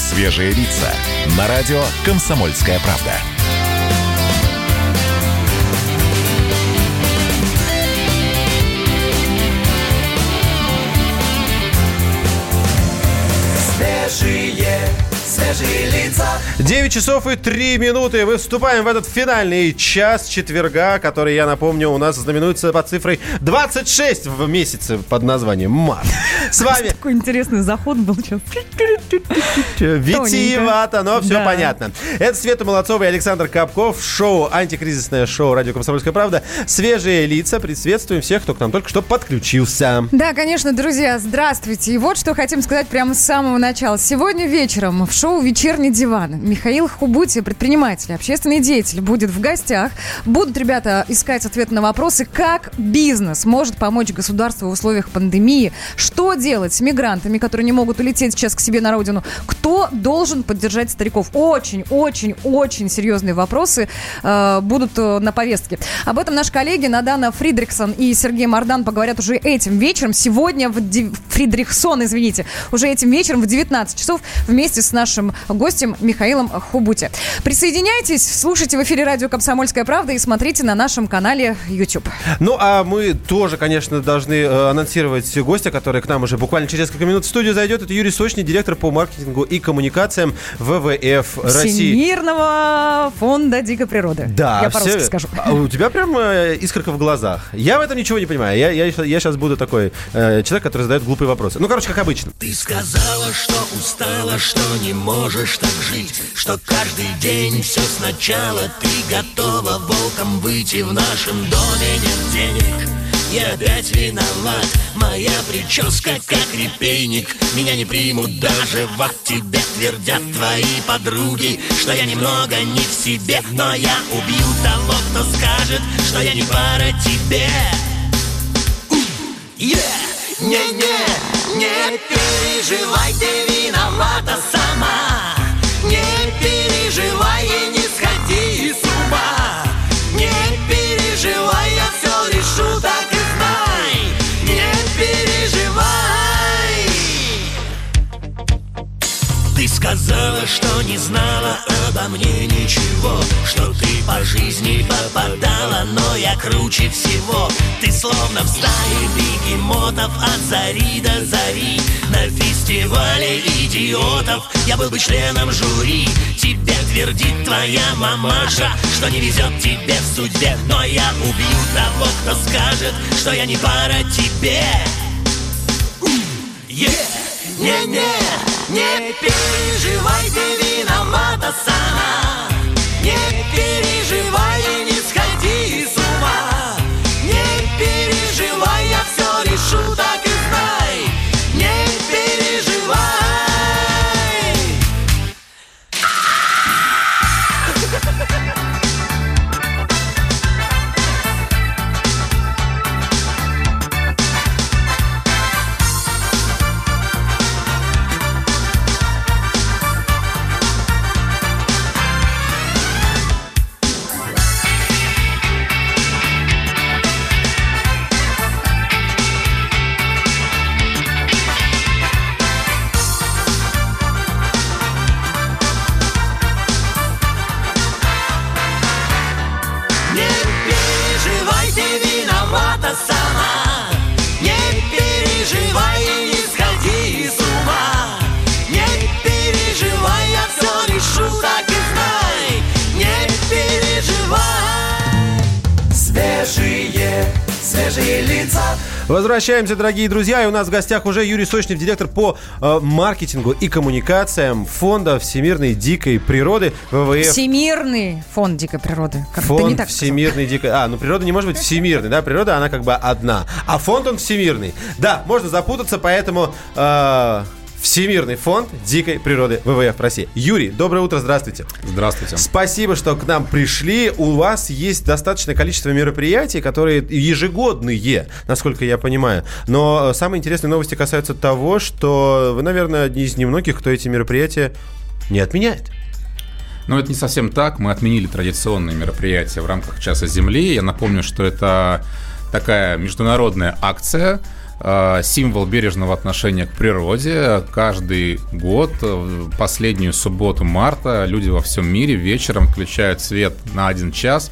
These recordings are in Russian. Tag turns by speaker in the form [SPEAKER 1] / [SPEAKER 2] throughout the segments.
[SPEAKER 1] «Свежие лица» на радио «Комсомольская правда».
[SPEAKER 2] Свежие, свежие лица.
[SPEAKER 3] 9 часов и 3 минуты. Мы вступаем в этот финальный час четверга, который, я напомню, у нас знаменуется под цифрой 26 в месяце под названием март. С вами
[SPEAKER 4] Такой интересный заход был сейчас.
[SPEAKER 3] Витиевато, но все
[SPEAKER 4] Да.
[SPEAKER 3] понятно. Это Света Молодцова и Александр Капков. Шоу, антикризисное шоу «Радио Комсомольская правда». Свежие лица. Приветствуем всех, кто к нам только что подключился.
[SPEAKER 4] Да, конечно, друзья, здравствуйте. И вот что хотим сказать прямо с самого начала. Сегодня вечером в шоу «Вечерний диван» Михаил Хубути, предприниматель, общественный деятель, будет в гостях. Будут ребята искать ответы на вопросы, как бизнес может помочь государству в условиях пандемии, что делать с мигрантами, которые не могут улететь сейчас к себе на родину, кто должен поддержать стариков. Очень, очень, очень серьезные вопросы э, будут э, на повестке. Об этом наши коллеги Надана Фридрихсон и Сергей Мардан поговорят уже этим вечером. Сегодня в ди- Фридрихсон, извините, уже этим вечером в 19 часов вместе с нашим гостем Михаилом Хубути. Присоединяйтесь, слушайте в эфире радио «Комсомольская правда» и смотрите на нашем канале YouTube.
[SPEAKER 3] Ну, а мы тоже, конечно, должны э, анонсировать гостя, который к нам уже буквально через несколько минут в студию зайдет. Это Юрий Сочный, директор по маркетингу и коммуникациям ВВФ России.
[SPEAKER 4] Всемирного фонда дикой природы.
[SPEAKER 3] Да,
[SPEAKER 4] Я по-русски
[SPEAKER 3] все-
[SPEAKER 4] скажу.
[SPEAKER 3] А у тебя прям э, искорка в глазах. Я в этом ничего не понимаю. Я, я, я сейчас буду такой э, человек, который задает глупые вопросы. Ну, короче, как обычно.
[SPEAKER 2] Ты сказала, что устала, что не можешь так жить Что каждый день все сначала Ты готова волком выйти В нашем доме нет денег я опять виноват. Моя прическа как репейник. Меня не примут даже в ад. Тебе твердят твои подруги Что я немного не в себе. Но я убью того, кто скажет Что я не пара тебе! Не-не, не переживай, ты виновата. сама сказала, что не знала обо мне ничего Что ты по жизни попадала, но я круче всего. Ты словно в стае бегемотов от зари до зари На фестивале идиотов. Я был бы членом жюри Тебе твердит твоя мамаша, что не везет тебе в судьбе. Но я убью того, кто скажет, что я не пара тебе. Yeah! Не-не, не переживай, ты виновата сама. Не переживай не сходи
[SPEAKER 3] Возвращаемся, дорогие друзья. И у нас в гостях уже Юрий Сочнев, директор по э, маркетингу и коммуникациям Фонда всемирной дикой природы ВВФ.
[SPEAKER 4] Всемирный фонд дикой природы. Как
[SPEAKER 3] Фонд
[SPEAKER 4] не так
[SPEAKER 3] всемирной дикой... А, ну природа не может быть всемирной, да? Природа, она как бы одна. А фонд, он всемирный. Да, можно запутаться, поэтому... э, Всемирный фонд дикой природы ВВФ России. Юрий, доброе утро, здравствуйте.
[SPEAKER 5] Здравствуйте.
[SPEAKER 3] Спасибо, что к нам пришли. У вас есть достаточное количество мероприятий, которые ежегодные, насколько я понимаю. Но э, самые интересные новости касаются того, что вы, наверное, одни из немногих, кто эти мероприятия не отменяет.
[SPEAKER 5] Но это не совсем так. Мы отменили традиционные мероприятия в рамках Часа Земли. Я напомню, что это такая международная акция, символ бережного отношения к природе. Каждый год, э, последнюю субботу марта, люди во всем мире вечером включают свет на один час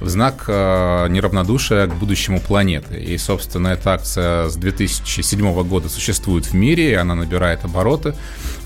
[SPEAKER 5] в знак э, неравнодушия к будущему планеты. И, собственно, эта акция с 2007 года существует в мире, и она набирает обороты.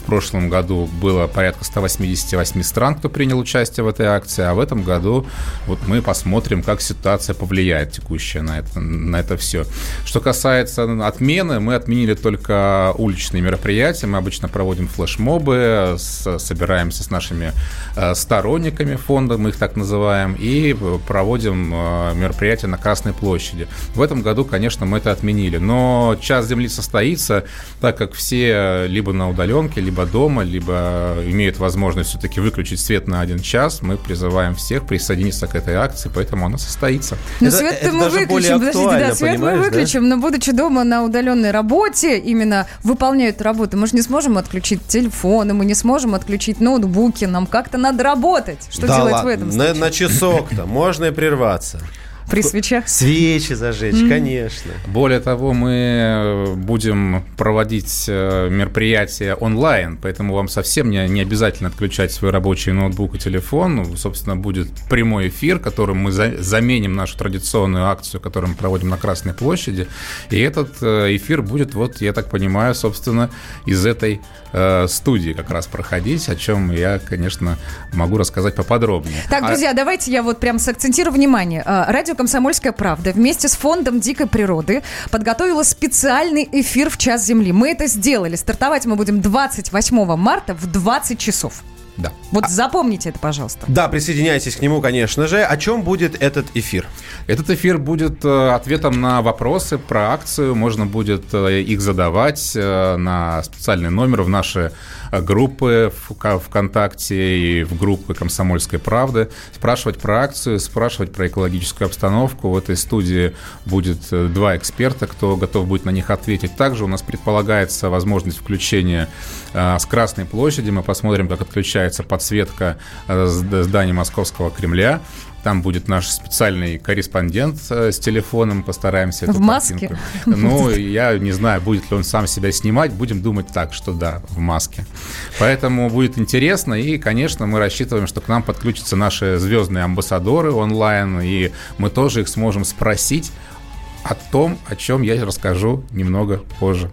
[SPEAKER 5] В прошлом году было порядка 188 стран, кто принял участие в этой акции, а в этом году вот мы посмотрим, как ситуация повлияет текущая на это, на это все. Что касается отмены, мы отменили только уличные мероприятия. Мы обычно проводим флешмобы, с, собираемся с нашими э, сторонниками фонда, мы их так называем, и проводим э, мероприятия на Красной площади. В этом году, конечно, мы это отменили. Но час земли состоится, так как все либо на удаленке, либо либо дома, либо имеют возможность все-таки выключить свет на один час, мы призываем всех присоединиться к этой акции, поэтому она состоится.
[SPEAKER 4] Но это, свет это мы выключим, подождите, да, свет мы выключим, да? но будучи дома на удаленной работе, именно выполняют работу, мы же не сможем отключить телефоны, мы не сможем отключить ноутбуки, нам как-то надо работать. Что да делать ладно, в этом случае?
[SPEAKER 3] На, на часок-то можно и прерваться.
[SPEAKER 4] При свечах?
[SPEAKER 3] Свечи зажечь, mm. конечно.
[SPEAKER 5] Более того, мы э, будем проводить э, мероприятия онлайн, поэтому вам совсем не, не обязательно отключать свой рабочий ноутбук и телефон. Ну, собственно, будет прямой эфир, которым мы за, заменим нашу традиционную акцию, которую мы проводим на Красной площади. И этот э, эфир будет, вот, я так понимаю, собственно, из этой э, студии как раз проходить, о чем я, конечно, могу рассказать поподробнее.
[SPEAKER 4] Так, а друзья, а... давайте я вот прям сакцентирую внимание. Радио радио «Комсомольская правда» вместе с Фондом дикой природы подготовила специальный эфир в час земли. Мы это сделали. Стартовать мы будем 28 марта в 20 часов.
[SPEAKER 5] Да.
[SPEAKER 4] Вот а... запомните это, пожалуйста.
[SPEAKER 3] Да, присоединяйтесь к нему, конечно же. О чем будет этот эфир?
[SPEAKER 5] Этот эфир будет э, ответом на вопросы про акцию. Можно будет э, их задавать э, на специальный номер в наши группы в ВКонтакте и в группы «Комсомольской правды», спрашивать про акцию, спрашивать про экологическую обстановку. В этой студии будет два эксперта, кто готов будет на них ответить. Также у нас предполагается возможность включения с Красной площади. Мы посмотрим, как отключается подсветка здания Московского Кремля. Там будет наш специальный корреспондент э, с телефоном, постараемся.
[SPEAKER 4] В маске? Картинку.
[SPEAKER 5] Ну, я не знаю, будет ли он сам себя снимать. Будем думать так, что да, в маске. Поэтому будет интересно. И, конечно, мы рассчитываем, что к нам подключатся наши звездные амбассадоры онлайн. И мы тоже их сможем спросить о том, о чем я расскажу немного позже.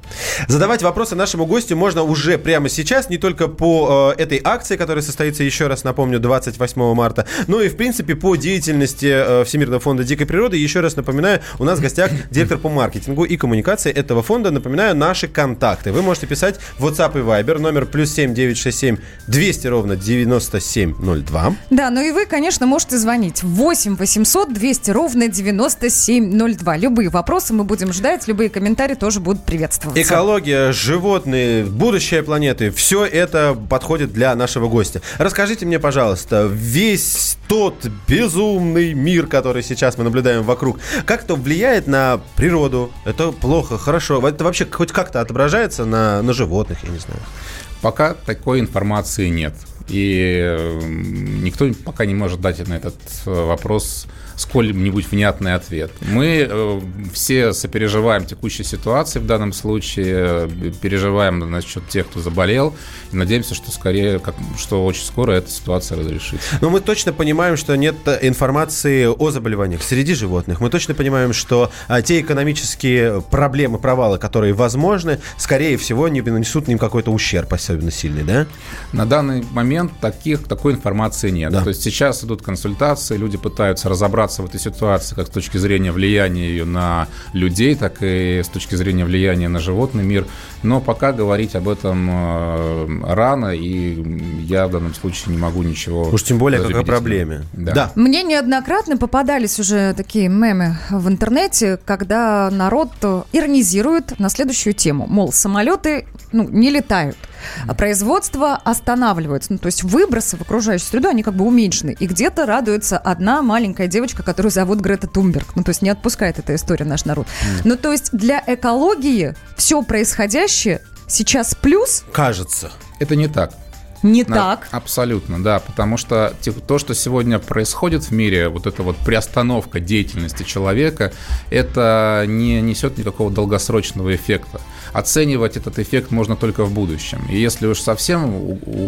[SPEAKER 3] Задавать вопросы нашему гостю можно уже прямо сейчас, не только по э, этой акции, которая состоится, еще раз напомню, 28 марта, но и, в принципе, по деятельности э, Всемирного фонда дикой природы. Еще раз напоминаю, у нас в гостях директор по маркетингу и коммуникации этого фонда. Напоминаю, наши контакты. Вы можете писать в WhatsApp и Viber номер плюс 7 967 200 ровно 9702.
[SPEAKER 4] Да, ну и вы, конечно, можете звонить 8 800 200 ровно 9702. Любые любые вопросы мы будем ждать, любые комментарии тоже будут приветствоваться.
[SPEAKER 3] Экология, животные, будущее планеты, все это подходит для нашего гостя. Расскажите мне, пожалуйста, весь тот безумный мир, который сейчас мы наблюдаем вокруг, как это влияет на природу? Это плохо, хорошо? Это вообще хоть как-то отображается на, на животных, я не знаю?
[SPEAKER 5] Пока такой информации нет. И никто пока не может дать на этот э, вопрос сколь-нибудь внятный ответ. Мы э, все сопереживаем текущей ситуации в данном случае, э, переживаем насчет тех, кто заболел, и надеемся, что скорее, как, что очень скоро эта ситуация разрешится.
[SPEAKER 3] Но мы точно понимаем, что нет информации о заболеваниях среди животных. Мы точно понимаем, что а, те экономические проблемы, провалы, которые возможны, скорее всего, не нанесут им какой-то ущерб особенно сильный, да?
[SPEAKER 5] На данный момент таких, такой информации нет. Да. То есть сейчас идут консультации, люди пытаются разобраться разобраться в этой ситуации как с точки зрения влияния ее на людей, так и с точки зрения влияния на животный мир. Но пока говорить об этом э, рано, и я в данном случае не могу ничего...
[SPEAKER 3] Уж тем более как о проблеме.
[SPEAKER 4] Да. да. Мне неоднократно попадались уже такие мемы в интернете, когда народ иронизирует на следующую тему. Мол, самолеты ну, не летают. А производство останавливается. Ну, то есть выбросы в окружающую среду, они как бы уменьшены. И где-то радуется одна маленькая девочка, которую зовут Грета Тумберг. Ну, то есть не отпускает эта история наш народ. Ну, то есть для экологии все происходящее сейчас плюс?
[SPEAKER 3] Кажется.
[SPEAKER 5] Это не так.
[SPEAKER 4] Не
[SPEAKER 5] На-
[SPEAKER 4] так.
[SPEAKER 5] Абсолютно, да, потому что то, что сегодня происходит в мире, вот эта вот приостановка деятельности человека, это не несет никакого долгосрочного эффекта. Оценивать этот эффект можно только в будущем. И если уж совсем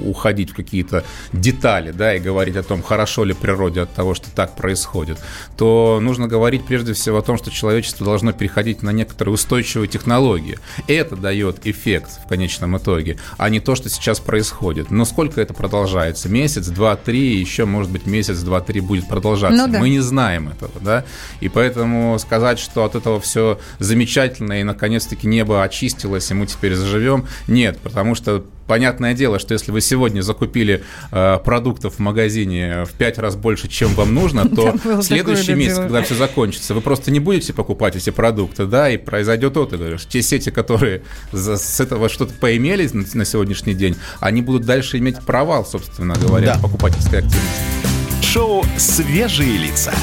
[SPEAKER 5] уходить в какие-то детали, да, и говорить о том, хорошо ли природе от того, что так происходит, то нужно говорить прежде всего о том, что человечество должно переходить на некоторые устойчивые технологии. Это дает эффект в конечном итоге, а не то, что сейчас происходит. Но сколько это продолжается? Месяц, два, три, еще, может быть, месяц, два, три будет продолжаться.
[SPEAKER 4] Ну да.
[SPEAKER 5] Мы не знаем этого, да? И поэтому сказать, что от этого все замечательно и, наконец-таки, небо очистилось, и мы теперь заживем, нет, потому что Понятное дело, что если вы сегодня закупили э, продуктов в магазине в пять раз больше, чем вам нужно, то следующий месяц, когда все закончится, вы просто не будете покупать эти продукты, да, и произойдет вот это. Те сети, которые с этого что-то поимели на, сегодняшний день, они будут дальше иметь провал, собственно говоря,
[SPEAKER 3] Да.
[SPEAKER 5] покупательской активности.
[SPEAKER 1] Шоу «Свежие лица».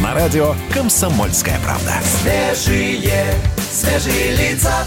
[SPEAKER 1] На радио «Комсомольская правда».
[SPEAKER 2] Свежие, свежие лица.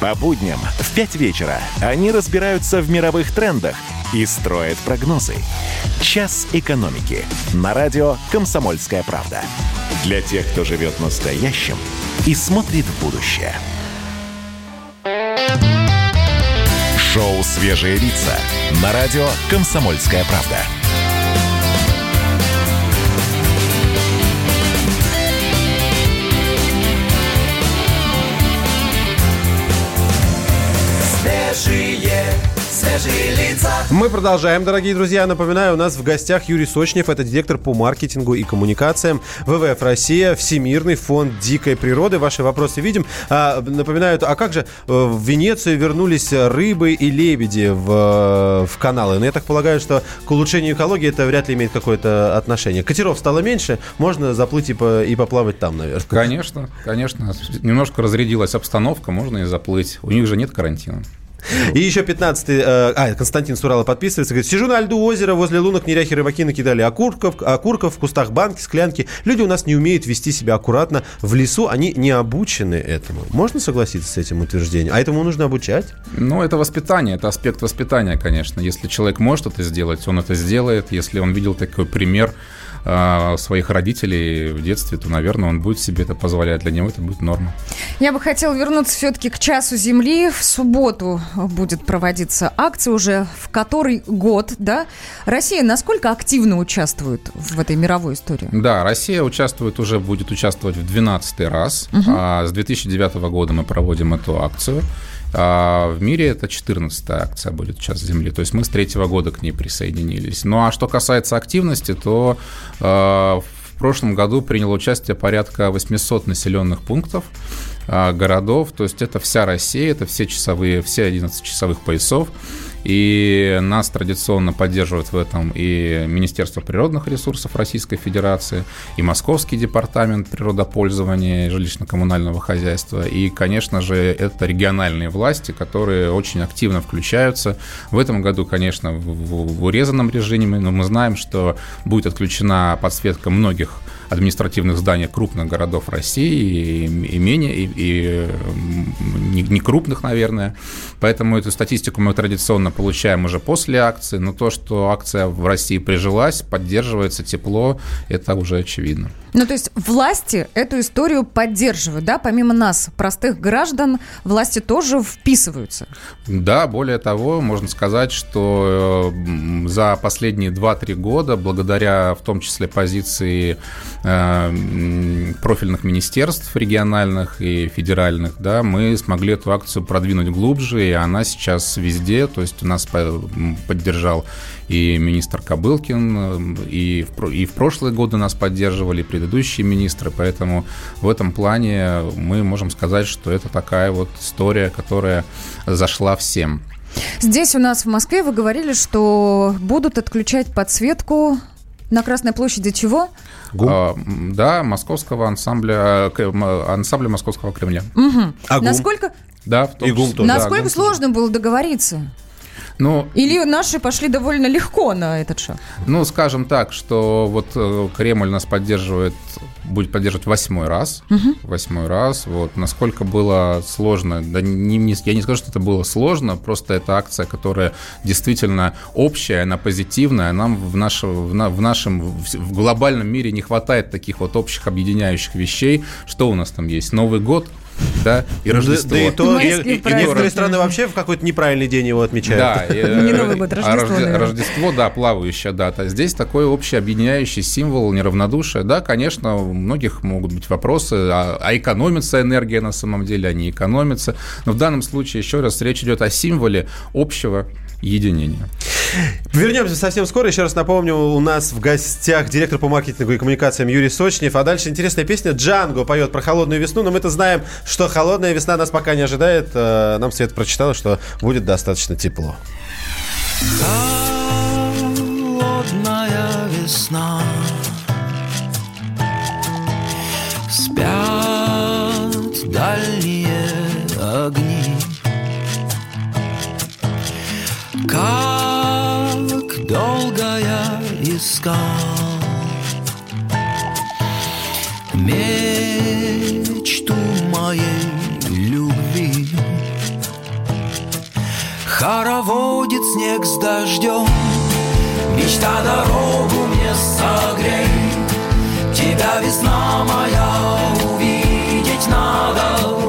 [SPEAKER 1] По будням в 5 вечера они разбираются в мировых трендах и строят прогнозы. «Час экономики» на радио «Комсомольская правда». Для тех, кто живет настоящим и смотрит в будущее. Шоу «Свежие лица» на радио «Комсомольская правда».
[SPEAKER 3] Мы продолжаем, дорогие друзья. Напоминаю, у нас в гостях Юрий Сочнев, это директор по маркетингу и коммуникациям ВВФ Россия, Всемирный фонд дикой природы. Ваши вопросы видим. А, напоминаю, а как же э, в Венецию вернулись рыбы и лебеди в, э, в каналы? Но я так полагаю, что к улучшению экологии это вряд ли имеет какое-то отношение. Катеров стало меньше, можно заплыть и, по- и поплавать там, наверное.
[SPEAKER 5] Конечно, конечно. Немножко разрядилась обстановка, можно и заплыть. У них же нет карантина.
[SPEAKER 3] И еще 15-й, э, а, Константин Сурала подписывается, говорит, сижу на льду озера, возле лунок неряхи рыбаки накидали окурков, окурков, в кустах банки, склянки. Люди у нас не умеют вести себя аккуратно в лесу, они не обучены этому. Можно согласиться с этим утверждением? А этому нужно обучать?
[SPEAKER 5] Ну, это воспитание, это аспект воспитания, конечно. Если человек может это сделать, он это сделает. Если он видел такой пример э, своих родителей в детстве, то, наверное, он будет себе это позволять. Для него это будет норма.
[SPEAKER 4] Я бы хотела вернуться все-таки к часу Земли. В субботу будет проводиться акция уже в который год, да? Россия насколько активно участвует в этой мировой истории?
[SPEAKER 5] Да, Россия участвует уже, будет участвовать в 12 раз. А с 2009 года мы проводим эту акцию. А в мире это 14-я акция будет «Час Земли». То есть мы с третьего года к ней присоединились. Ну а что касается активности, то э, в прошлом году приняло участие порядка 800 населенных пунктов а, городов, то есть это вся Россия, это все часовые, все 11 часовых поясов, и нас традиционно поддерживают в этом и Министерство природных ресурсов Российской Федерации, и Московский департамент природопользования и жилищно-коммунального хозяйства, и, конечно же, это региональные власти, которые очень активно включаются. В этом году, конечно, в, в- урезанном режиме, но мы знаем, что будет отключена подсветка многих административных зданий крупных городов России и, и менее, и, и, не, не крупных, наверное. Поэтому эту статистику мы традиционно получаем уже после акции. Но то, что акция в России прижилась, поддерживается тепло, это уже очевидно.
[SPEAKER 4] Ну, то есть власти эту историю поддерживают, да? Помимо нас, простых граждан, власти тоже вписываются.
[SPEAKER 5] Да, более того, можно сказать, что э, за последние 2-3 года, благодаря в том числе позиции профильных министерств региональных и федеральных, да, мы смогли эту акцию продвинуть глубже, и она сейчас везде, то есть у нас поддержал и министр Кобылкин, э, и в, и в прошлые годы нас поддерживали предыдущие министры, поэтому в этом плане мы можем сказать, что это такая вот история, которая зашла всем.
[SPEAKER 4] Здесь у нас в Москве вы говорили, что будут отключать подсветку На Красной площади чего?
[SPEAKER 5] А, да, московского ансамбля, к- м, ансамбля Московского Кремля.
[SPEAKER 3] А ГУМ?
[SPEAKER 4] Насколько,
[SPEAKER 5] Да, в том
[SPEAKER 3] И ГУМ.
[SPEAKER 5] Да,
[SPEAKER 4] насколько
[SPEAKER 5] ГУМ
[SPEAKER 4] сложно было договориться?
[SPEAKER 5] Ну,
[SPEAKER 4] Или наши пошли довольно легко на этот шаг?
[SPEAKER 5] Ну, скажем так, что вот э, Кремль нас поддерживает, будет поддерживать восьмой раз. Восьмой раз. Вот. Насколько было сложно, да не, не- я не скажу, что это было сложно, просто это акция, которая действительно общая, она позитивная. Нам в, наше- в, на- в нашем в, в глобальном мире не хватает таких вот общих объединяющих вещей. Что у нас там есть? Новый год, да, и Рождество.
[SPEAKER 3] Да, да и то, и- и
[SPEAKER 4] праздники.
[SPEAKER 3] некоторые страны вообще в какой-то неправильный день его отмечают.
[SPEAKER 5] Да, э,
[SPEAKER 4] Не Новый год,
[SPEAKER 5] а
[SPEAKER 4] Рождество.
[SPEAKER 5] Рождество, да, плавающая дата. Здесь такой общий объединяющий символ неравнодушия. Да, конечно, у многих могут быть вопросы, а, а экономится энергия на самом деле, а не экономится. Но в данном случае, еще раз, речь идет о символе общего единения.
[SPEAKER 3] Вернемся совсем скоро. Еще раз напомню, у нас в гостях директор по маркетингу и коммуникациям Юрий Сочнев. А дальше интересная песня. Джанго поет про холодную весну, но мы-то знаем, что холодная весна нас пока не ожидает. Э, Нам Света прочитала, что будет достаточно тепло.
[SPEAKER 6] Холодная весна Спят дальние огни Как искал Мечту моей любви. Хороводит снег с дождем Мечта дорогу мне согрей. Тебя весна моя увидеть надо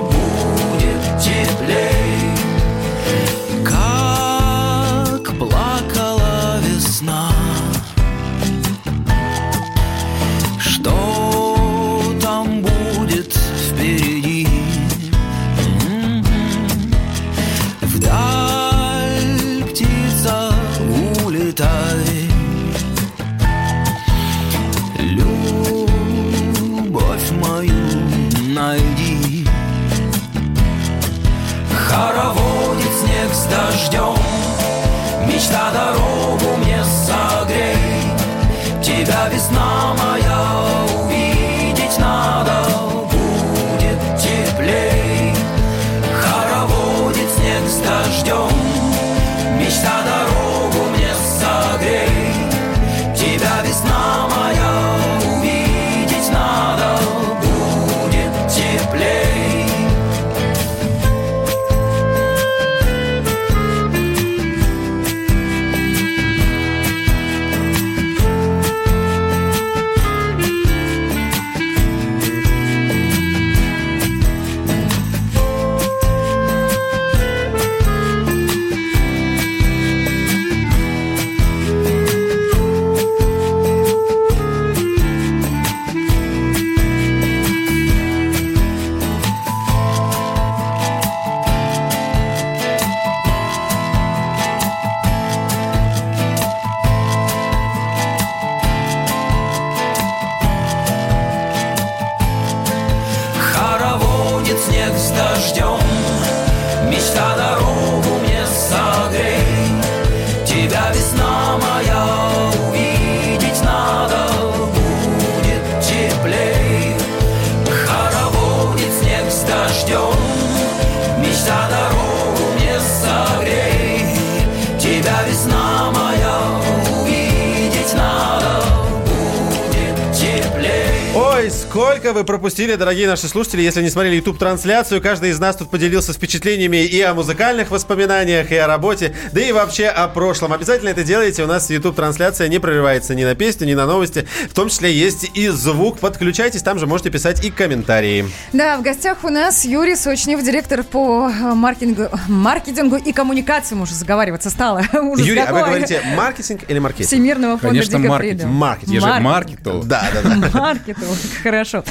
[SPEAKER 3] сколько вы пропустили, дорогие наши слушатели, если не смотрели YouTube-трансляцию. Каждый из нас тут поделился впечатлениями и о музыкальных воспоминаниях, и о работе, да и вообще о прошлом. Обязательно это делайте. У нас YouTube-трансляция не прерывается ни на песню, ни на новости. В том числе есть и звук. Подключайтесь, там же можете писать и комментарии.
[SPEAKER 4] Да, в гостях у нас Юрий Сочнев, директор по маркетингу, маркетингу и коммуникациям. Уже заговариваться стало.
[SPEAKER 3] Юрий, а вы говорите маркетинг или маркетинг?
[SPEAKER 4] Всемирного фонда
[SPEAKER 5] Конечно, маркетинг.
[SPEAKER 3] Маркетинг.
[SPEAKER 5] Я же
[SPEAKER 4] Маркетинг.
[SPEAKER 5] маркетолог.
[SPEAKER 3] Да, да, да.
[SPEAKER 4] Маркетинг, хорошо.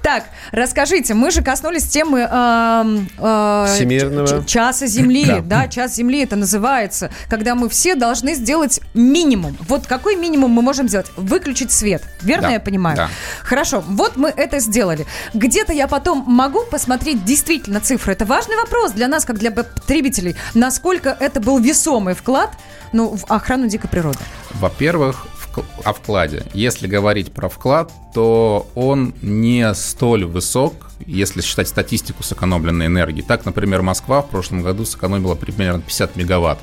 [SPEAKER 4] Так, расскажите, мы же коснулись темы эм, э,
[SPEAKER 3] Всемирного.
[SPEAKER 4] часа Земли,
[SPEAKER 5] Да.
[SPEAKER 4] час Земли это называется, когда мы все должны сделать минимум. Вот какой минимум мы можем сделать? Выключить свет, верно я понимаю?
[SPEAKER 5] да.
[SPEAKER 4] Хорошо, вот мы это сделали. Где-то я потом могу посмотреть действительно цифры. Это важный вопрос для нас, как для потребителей. Насколько это был весомый вклад ну, в охрану дикой природы?
[SPEAKER 5] Во-первых, о вкладе. Если говорить про вклад, то он не столь высок, если считать статистику сэкономленной энергии. Так, например, Москва в прошлом году сэкономила примерно 50 мегаватт.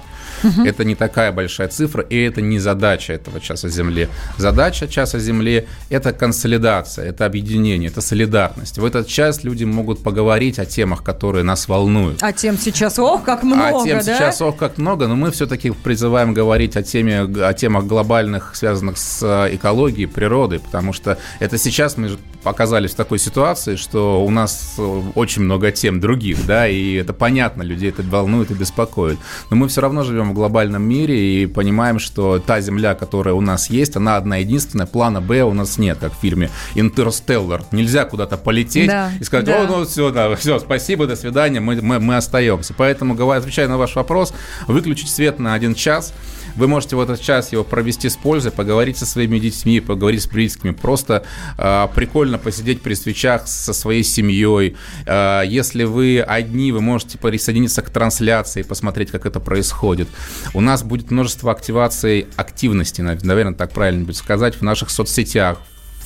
[SPEAKER 5] Это не такая большая цифра, и это не задача этого часа Земли. Задача часа Земли – это консолидация, это объединение, это солидарность. В этот час люди могут поговорить о темах, которые нас волнуют.
[SPEAKER 4] А тем сейчас, ох, как много,
[SPEAKER 5] а тем
[SPEAKER 4] да?
[SPEAKER 5] сейчас, ох, как много, но мы все-таки призываем говорить о, теме, о темах глобальных, связанных с э, экологией, природой, потому что это сейчас мы оказались в такой ситуации, что у нас э, очень много тем других, да, и это понятно, людей это волнует и беспокоит. Но мы все равно живем в глобальном мире и понимаем, что та Земля, которая у нас есть, она одна единственная, плана Б у нас нет, как в фильме «Интерстеллар». Нельзя куда-то полететь
[SPEAKER 4] Да,
[SPEAKER 5] и сказать,
[SPEAKER 4] да.
[SPEAKER 5] о, ну все, да, все, спасибо, до свидания, мы, мы, мы остаемся. Поэтому, отвечая на ваш вопрос, выключить свет на один час, вы можете в этот час его провести с пользой, поговорить со своими детьми, поговорить с близкими, просто э, прикольно посидеть при свечах со своей семьей. Э, если вы одни, вы можете присоединиться к трансляции, посмотреть, как это происходит. У нас будет множество активаций активности, нав- наверное, так правильно будет сказать, в наших соцсетях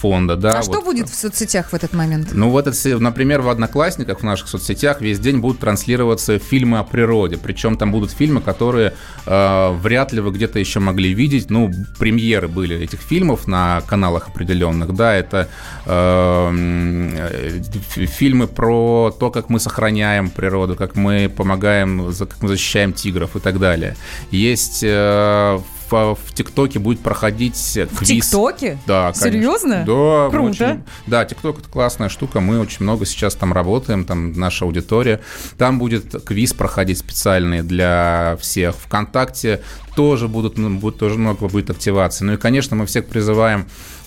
[SPEAKER 5] фонда. Да,
[SPEAKER 4] А что
[SPEAKER 5] вот.
[SPEAKER 4] будет в соцсетях в этот момент?
[SPEAKER 5] Ну вот, это, например, в Одноклассниках, в наших соцсетях весь день будут транслироваться фильмы о природе. Причем там будут фильмы, которые э, вряд ли вы где-то еще могли видеть. Ну, премьеры были этих фильмов на каналах определенных. Да, это э, фильмы про то, как мы сохраняем природу, как мы помогаем, как мы защищаем тигров и так далее. Есть э, в в ТикТоке будет проходить
[SPEAKER 4] В
[SPEAKER 5] квиз.
[SPEAKER 4] ТикТоке?
[SPEAKER 5] Да, конечно.
[SPEAKER 4] Серьезно?
[SPEAKER 5] Да,
[SPEAKER 4] Круто.
[SPEAKER 5] очень- да, ТикТок это классная штука. Мы очень много сейчас там работаем, там наша аудитория. Там будет квиз проходить специальный для всех. Вконтакте тоже будут, будет тоже много будет активации. Ну и, конечно, мы всех призываем э,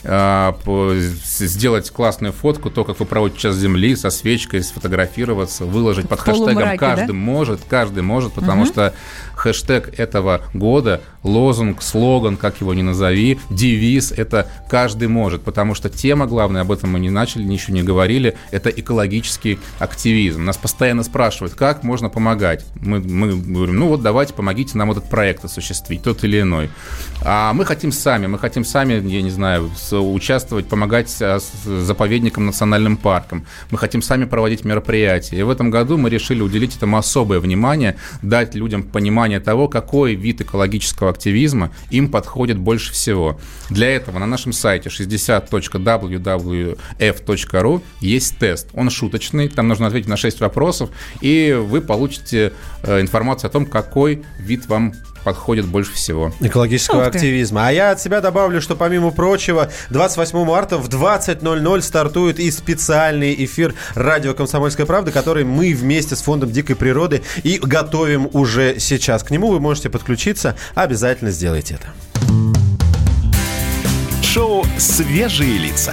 [SPEAKER 5] сделать классную фотку, то, как вы проводите час земли, со свечкой, сфотографироваться, выложить под хэштегом
[SPEAKER 4] полумраке, да?
[SPEAKER 5] «Каждый может», «Каждый может», потому что хэштег этого года, лозунг, слоган, как его ни назови, девиз – это «Каждый может», потому что тема главная, об этом мы не начали, ничего не говорили, это экологический активизм. Нас постоянно спрашивают, как можно помогать. Мы, мы говорим, ну вот давайте помогите нам этот проект осуществить, тот или иной. А мы хотим сами, мы хотим сами, я не знаю, с- участвовать, помогать а, с заповедникам, национальным паркам. Мы хотим сами проводить мероприятия. И в этом году мы решили уделить этому особое внимание, дать людям понимание того, какой вид экологического активизма им подходит больше всего. Для этого на нашем сайте 60.wwf.ru есть тест. Он шуточный, там нужно ответить на 6 вопросов, и вы получите э, информацию о том, какой вид вам подходит больше всего.
[SPEAKER 3] Экологического
[SPEAKER 4] Ух ты.
[SPEAKER 3] активизма. А я от себя добавлю, что помимо прочего, 28 марта в 20.00 стартует и специальный эфир радио «Комсомольская правда», который мы вместе с Фондом дикой природы и готовим уже сейчас. К нему вы можете подключиться. Обязательно сделайте это.
[SPEAKER 1] Шоу «Свежие лица».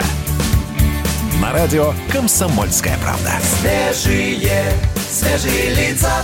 [SPEAKER 1] На радио «Комсомольская правда».
[SPEAKER 2] Свежие, свежие лица.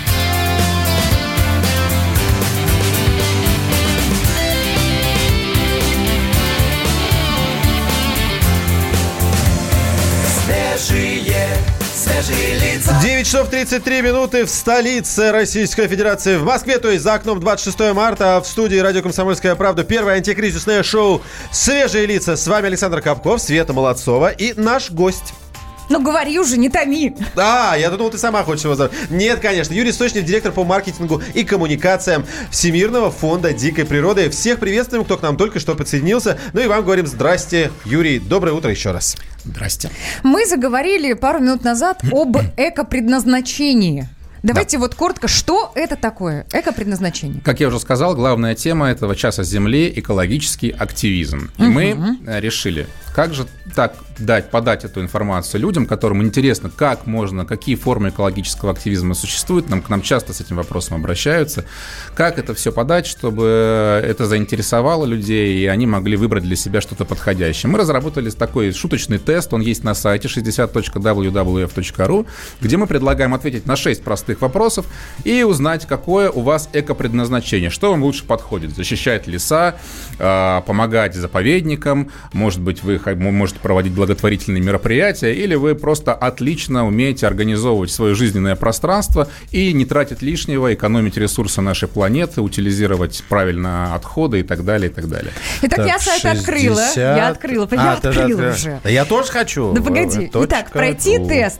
[SPEAKER 3] 9 часов 33 минуты в столице Российской Федерации, в Москве, то есть за окном 26 марта, а в студии радио «Комсомольская правда» первое антикризисное шоу «Свежие лица». С вами Александр Капков, Света Молодцова и наш гость.
[SPEAKER 4] Ну говори уже, не томи.
[SPEAKER 3] А, я думал, ты сама хочешь его зовут. Нет, конечно. Юрий Сточнев, директор по маркетингу и коммуникациям Всемирного фонда дикой природы. Всех приветствуем, кто к нам только что подсоединился. Ну и вам говорим здрасте, Юрий. Доброе утро еще раз.
[SPEAKER 5] Здрасте.
[SPEAKER 4] Мы заговорили пару минут назад об экопредназначении. Давайте вот коротко, что это такое экопредназначение?
[SPEAKER 5] Как я уже сказал, главная тема этого часа Земли – экологический активизм. И мы э, решили, как же так дать, подать эту информацию людям, которым интересно, как можно, какие формы экологического активизма существуют. Нам, к нам часто с этим вопросом обращаются. Как это все подать, чтобы это заинтересовало людей, и они могли выбрать для себя что-то подходящее. Мы разработали такой шуточный тест, он есть на сайте 60.wwf.ru, где мы предлагаем ответить на 6 простых вопросов и узнать, какое у вас экопредназначение, что вам лучше подходит. Защищать леса, а, помогать заповедникам, может быть, вы можете проводить благотворительные мероприятия, или вы просто отлично умеете организовывать свое жизненное пространство и не тратить лишнего, экономить ресурсы нашей планеты, утилизировать правильно отходы и так далее, и так далее.
[SPEAKER 4] Итак, так, я сайт 60... открыла. Я открыла. А, я открыла уже.
[SPEAKER 3] Да я тоже хочу.
[SPEAKER 4] Да погоди. Итак, пройти тест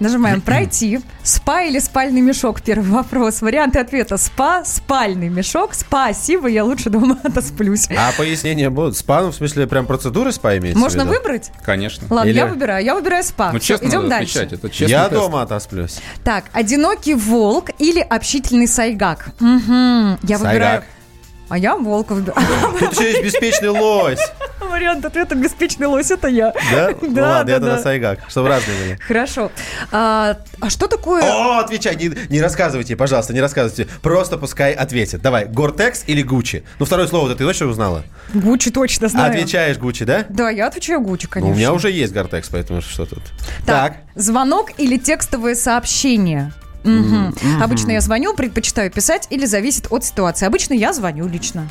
[SPEAKER 4] Нажимаем «Пройти». Спа или спальный мешок? Первый вопрос. Варианты ответа. Спа, спальный мешок. Спасибо, я лучше дома отосплюсь.
[SPEAKER 3] А пояснения будут? Спа, ну, в смысле, прям процедуры спа имеется
[SPEAKER 4] Можно выбрать?
[SPEAKER 5] Конечно.
[SPEAKER 4] Ладно, или... я выбираю. Я выбираю спа.
[SPEAKER 5] Ну, честно
[SPEAKER 4] Идем дальше.
[SPEAKER 5] Это
[SPEAKER 3] я тест. дома отосплюсь.
[SPEAKER 4] Так, одинокий волк или общительный сайгак? Угу. Я сайгак. выбираю... А я волка выбираю.
[SPEAKER 3] Тут еще есть беспечный лось.
[SPEAKER 4] Вариант ответа «беспечный лось» — это я.
[SPEAKER 3] Да? Ну да, ладно, я тогда сайгак, чтобы разные были.
[SPEAKER 4] Хорошо. А, а что такое...
[SPEAKER 3] О, отвечай, не, не рассказывайте, пожалуйста, не рассказывайте. Просто пускай ответит. Давай, Гортекс или Гуччи? Ну, второе слово ты точно узнала?
[SPEAKER 4] Гуччи точно знаю.
[SPEAKER 3] Отвечаешь Гуччи, да?
[SPEAKER 4] Да, я отвечаю Гуччи, конечно.
[SPEAKER 3] Ну, у меня уже есть Гортекс, поэтому что тут?
[SPEAKER 4] Так, так. звонок или текстовое сообщение? Угу. Mm-hmm. Обычно я звоню, предпочитаю писать или зависит от ситуации. Обычно я звоню лично.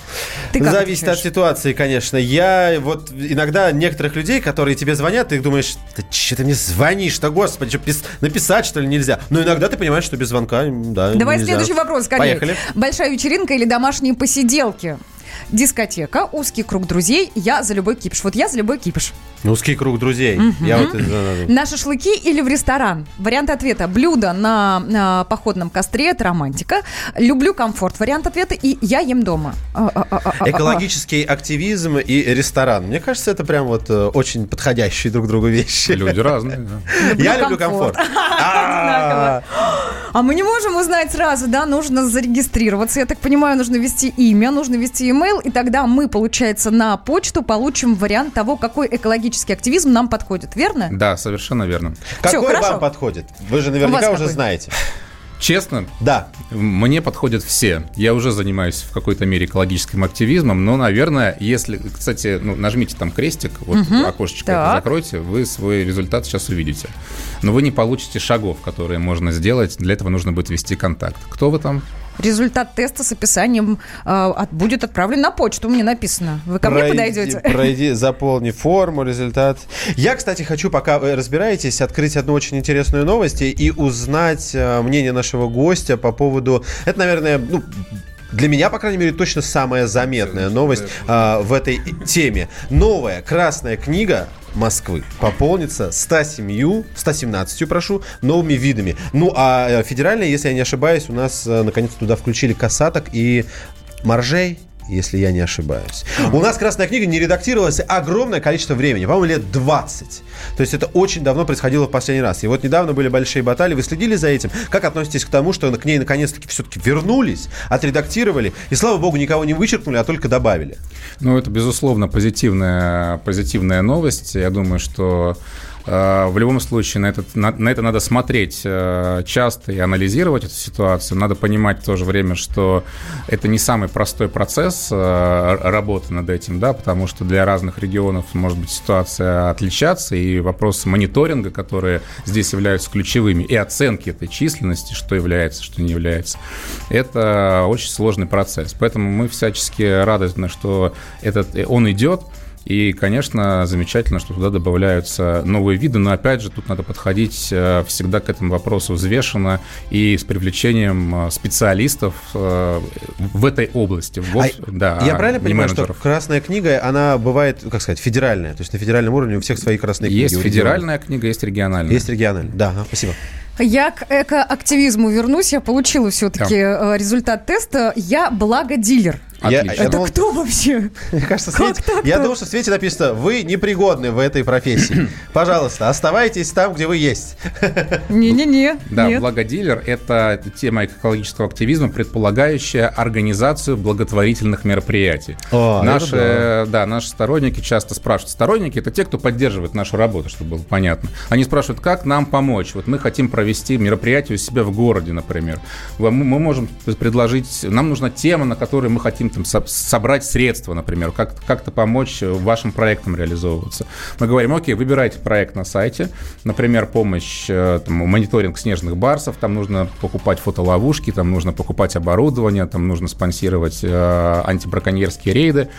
[SPEAKER 3] Ты как зависит отвечаешь? от ситуации, конечно. Я вот иногда некоторых людей, которые тебе звонят, ты думаешь, да что ты мне звонишь-то, господи, что, пис- написать что ли нельзя? Но иногда ты понимаешь, что без звонка, да,
[SPEAKER 4] Давай
[SPEAKER 3] нельзя.
[SPEAKER 4] следующий вопрос, Корней.
[SPEAKER 3] Поехали.
[SPEAKER 4] Большая вечеринка или домашние посиделки? Дискотека, узкий круг друзей, я за любой кипиш. Вот я за любой кипиш.
[SPEAKER 3] Узкий круг друзей.
[SPEAKER 4] Угу. Я вот... На шашлыки или в ресторан? Вариант ответа. Блюдо на, на походном костре. Это романтика. Люблю комфорт. Вариант ответа. И я ем дома. А,
[SPEAKER 3] а, а, Экологический активизм и ресторан. Мне кажется, это прям вот э, очень подходящие друг другу вещи.
[SPEAKER 5] Люди разные.
[SPEAKER 3] Я люблю комфорт.
[SPEAKER 4] А мы не можем узнать сразу, да? Нужно зарегистрироваться. Я так понимаю, нужно ввести имя, нужно ввести email, и тогда мы, получается, на почту получим вариант того, какой экологический активизм нам подходит, верно?
[SPEAKER 5] Да, совершенно верно.
[SPEAKER 3] Какой Все, вам подходит? Вы же наверняка уже какой? знаете.
[SPEAKER 5] Честно?
[SPEAKER 3] Да.
[SPEAKER 5] Мне подходят все. Я уже занимаюсь в какой-то мере экологическим активизмом, но, наверное, если, кстати, ну, нажмите там крестик, вот угу. окошечко так. закройте, вы свой результат сейчас увидите. Но вы не получите шагов, которые можно сделать. Для этого нужно будет вести контакт. Кто вы там?
[SPEAKER 4] Результат теста с описанием э, будет отправлен на почту, мне написано. Вы ко пройди, мне подойдете?
[SPEAKER 3] Пройди, заполни форму, результат. Я, кстати, хочу, пока вы разбираетесь, открыть одну очень интересную новость и узнать э, мнение нашего гостя по поводу... Это, наверное, ну, для меня, по крайней мере, точно самая заметная новость а, в этой теме. Новая красная книга Москвы пополнится 107, 117, прошу, новыми видами. Ну, а э, федеральная, если я не ошибаюсь, у нас э, наконец туда включили касаток и моржей, если я не ошибаюсь. У нас «Красная книга» не редактировалась огромное количество времени, по-моему, лет 20. То есть это очень давно происходило в последний раз. И вот недавно были большие баталии. Вы следили за этим? Как относитесь к тому, что к ней наконец-таки все-таки вернулись, отредактировали, и, слава богу, никого не вычеркнули, а только добавили?
[SPEAKER 5] Ну, это, безусловно, позитивная, позитивная новость. Я думаю, что в любом случае на, этот, на, на это надо смотреть э, часто и анализировать эту ситуацию. Надо понимать в то же время, что это не самый простой процесс э, работы над этим, да, потому что для разных регионов может быть ситуация отличаться, и вопросы мониторинга, которые здесь являются ключевыми, и оценки этой численности, что является, что не является, это очень сложный процесс. Поэтому мы всячески рады, что этот, он идет, и, конечно, замечательно, что туда добавляются новые виды, но, опять же, тут надо подходить э, всегда к этому вопросу взвешенно и с привлечением э, специалистов э, в этой области.
[SPEAKER 3] В, а, да, я правильно понимаю, менеджеров. что красная книга, она бывает, как сказать, федеральная, то есть на федеральном уровне у всех свои красные
[SPEAKER 5] книги. Есть федеральная книга, есть региональная.
[SPEAKER 3] Есть региональная, да, спасибо.
[SPEAKER 4] Я к экоактивизму вернусь. Я получила все-таки да. результат теста. Я благодилер.
[SPEAKER 3] Я,
[SPEAKER 5] Отлично.
[SPEAKER 3] я
[SPEAKER 4] Это
[SPEAKER 3] думал,
[SPEAKER 4] кто вообще?
[SPEAKER 3] мне кажется,
[SPEAKER 4] Как
[SPEAKER 3] Свете-
[SPEAKER 4] так-то?
[SPEAKER 3] я думал, что в Свете написано «Вы непригодны в этой профессии». Пожалуйста, оставайтесь там, где вы есть.
[SPEAKER 4] Не-не-не.
[SPEAKER 5] Да,
[SPEAKER 4] нет.
[SPEAKER 5] благодилер – это тема экологического активизма, предполагающая организацию благотворительных мероприятий.
[SPEAKER 3] О,
[SPEAKER 5] наши, да, наши сторонники часто спрашивают. Сторонники – это те, кто поддерживает нашу работу, чтобы было понятно. Они спрашивают, как нам помочь? Вот мы хотим провести мероприятие у себя в городе, например. Мы можем предложить, нам нужна тема, на которой мы хотим со- собрать средства, например, как- как-то помочь вашим проектам реализовываться. Мы говорим, окей, выбирайте проект на сайте, например, помощь, э, там, мониторинг снежных барсов, там нужно покупать фотоловушки, там нужно покупать оборудование, там нужно спонсировать э, антибраконьерские рейды.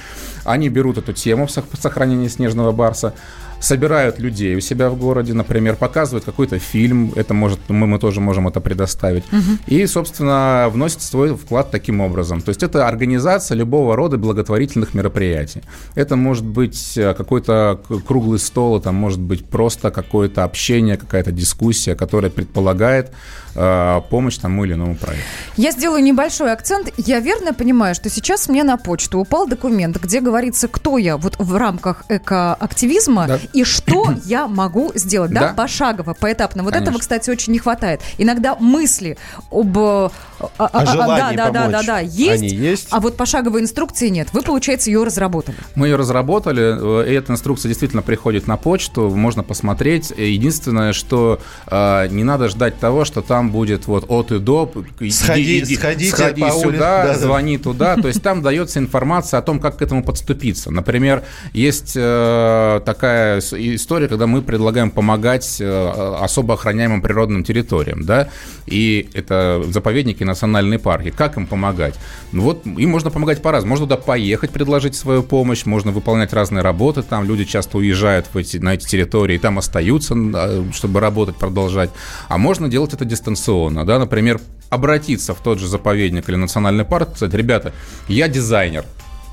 [SPEAKER 5] Они берут эту тему в сох- сохранении снежного барса, собирают людей у себя в городе, например, показывают какой-то фильм, это может, мы, мы тоже можем это предоставить, и, собственно, вносят свой вклад таким образом. То есть это организация любого рода благотворительных мероприятий. Это может быть э, какой-то круглый стол, это может быть просто какое-то общение, какая-то дискуссия, которая предполагает э, помощь тому или иному проекту.
[SPEAKER 4] Я сделаю небольшой акцент. Я верно понимаю, что сейчас мне на почту упал документ, где говорится, кто я вот в рамках экоактивизма
[SPEAKER 5] Да.
[SPEAKER 4] И что я могу сделать, да,
[SPEAKER 5] Да.
[SPEAKER 4] пошагово, поэтапно. Вот этого,
[SPEAKER 5] Конечно.
[SPEAKER 4] кстати, очень не хватает. Иногда мысли об... э, а- а- а-
[SPEAKER 3] желании
[SPEAKER 4] да, да, да,
[SPEAKER 3] помочь.
[SPEAKER 4] да, да, есть,
[SPEAKER 3] Они есть.
[SPEAKER 4] а вот пошаговой инструкции нет. Вы, получается, ее разработали.
[SPEAKER 5] Мы ее разработали, э, и эта инструкция действительно приходит на почту, можно посмотреть. Э, Единственное, что э, не надо ждать того, что там будет вот от и до,
[SPEAKER 3] Сходи-
[SPEAKER 5] иди-
[SPEAKER 3] сходите
[SPEAKER 5] сходи
[SPEAKER 3] по улице,
[SPEAKER 5] сюда,
[SPEAKER 3] да-да.
[SPEAKER 5] звони туда. То есть там дается информация о том, как к этому подступиться. Например, есть э, такая с- история, когда мы предлагаем помогать э, особо охраняемым природным территориям, да, и это заповедники, национальные парки. Как им помогать? Ну вот им можно помогать по-разному. Можно туда поехать, предложить свою помощь, можно выполнять разные работы. Там люди часто уезжают в эти, на эти территории, и там остаются, э, чтобы работать, продолжать. А можно делать это дистанционно, да, например, обратиться в тот же заповедник или национальный парк, сказать, ребята, я дизайнер,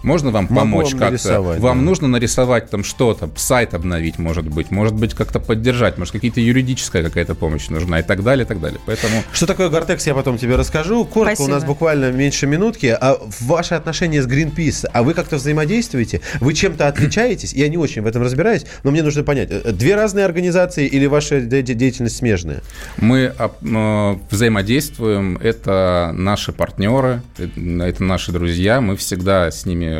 [SPEAKER 5] можно вам
[SPEAKER 3] Могу
[SPEAKER 5] помочь
[SPEAKER 3] вам
[SPEAKER 5] как-то?
[SPEAKER 3] нарисовать,
[SPEAKER 5] Вам
[SPEAKER 3] да.
[SPEAKER 5] нужно нарисовать там что-то, сайт обновить, может быть, может быть, как-то поддержать, может, какие-то юридическая какая-то помощь нужна и так далее, и так далее. Поэтому
[SPEAKER 3] Что такое Гортекс, я потом тебе расскажу. Коротко,
[SPEAKER 4] Спасибо.
[SPEAKER 3] у нас буквально меньше минутки. А ваши отношения с Greenpeace, а вы как-то взаимодействуете? Вы чем-то отличаетесь? Я не очень в этом разбираюсь, но мне нужно понять, э, две разные организации или ваша де- де- деятельность смежная?
[SPEAKER 5] Мы э, взаимодействуем, это наши партнеры, э, это наши друзья, мы всегда с ними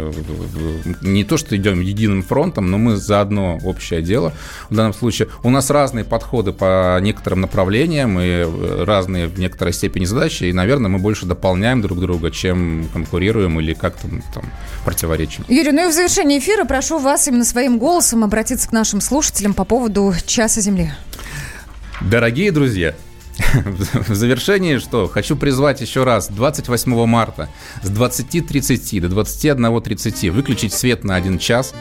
[SPEAKER 5] не то что идем единым фронтом, но мы за одно общее дело. В данном случае у нас разные подходы по некоторым направлениям и э, разные в некоторой степени задачи, и, наверное, мы больше дополняем друг друга, чем конкурируем или как-то там противоречим.
[SPEAKER 4] Юрий, ну и в завершении эфира прошу вас именно своим голосом обратиться к нашим слушателям по поводу часа Земли.
[SPEAKER 5] Дорогие друзья, в завершении что? Хочу призвать еще раз 28 марта с 20.30 до 21.30 выключить свет на один час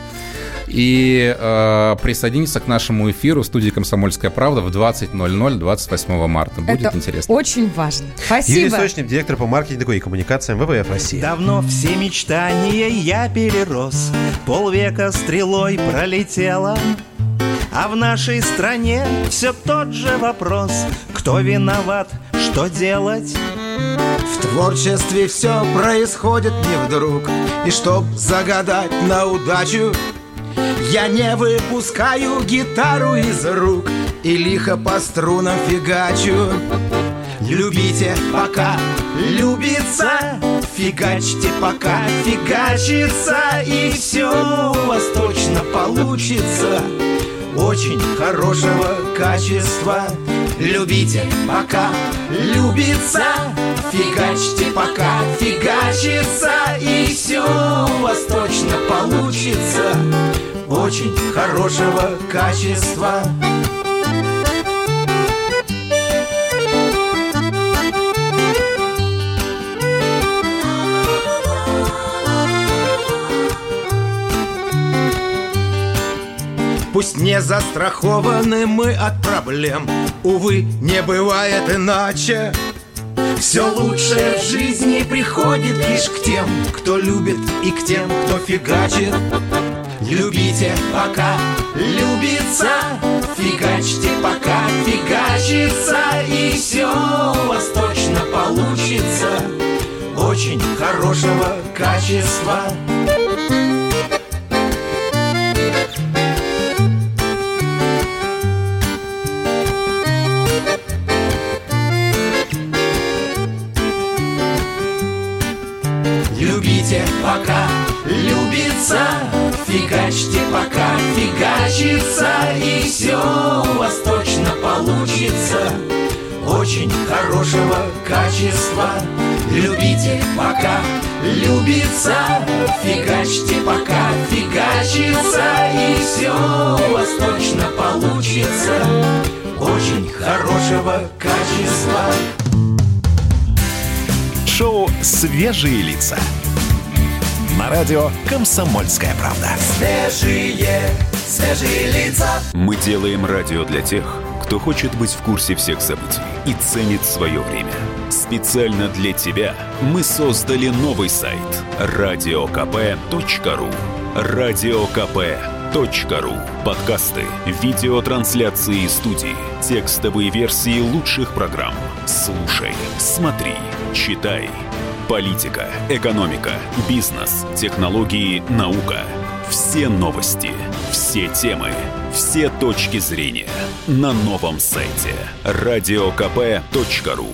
[SPEAKER 5] и э, присоединиться к нашему эфиру в студии «Комсомольская правда» в 20.00 28 марта. Будет
[SPEAKER 4] Это
[SPEAKER 5] интересно.
[SPEAKER 4] очень важно.
[SPEAKER 3] Юрий
[SPEAKER 4] Спасибо.
[SPEAKER 3] Сочник, директор по маркетингу и коммуникациям ВВФ России.
[SPEAKER 2] Давно все мечтания я перерос Полвека стрелой пролетела А в нашей стране все тот же вопрос. Кто виноват, что делать?
[SPEAKER 7] В творчестве все происходит не вдруг. И чтоб загадать на удачу Я не выпускаю гитару из рук И лихо по струнам фигачу. Любите, пока любится Фигачьте, пока фигачится И все у вас точно получится Очень хорошего качества. Любите, пока любится Фигачьте, пока фигачится И все у вас точно получится. Очень хорошего качества Пусть не застрахованы мы от проблем. Увы, не бывает иначе. Все лучшее в жизни приходит лишь к тем Кто любит и к тем, кто фигачит. Любите, пока любится Фигачьте, пока фигачится И все у вас точно получится. Очень хорошего качества. Пока любится, фигачьте пока фигачится, и все у вас точно получится очень хорошего качества. Любите пока любится, фигачьте пока фигачится, и все у вас точно получится очень хорошего качества.
[SPEAKER 1] Шоу «Свежие лица». На радио «Комсомольская правда».
[SPEAKER 7] Свежие, свежие лица.
[SPEAKER 8] Мы делаем радио для тех, кто хочет быть в курсе всех событий и ценит свое время. Специально для тебя мы создали новый сайт радиокп.ру радиокп.ру Подкасты, видеотрансляции студии, текстовые версии лучших программ. Слушай, смотри, читай. Политика, экономика, бизнес, технологии, наука. Все новости, все темы, все точки зрения на новом сайте радиокп.ру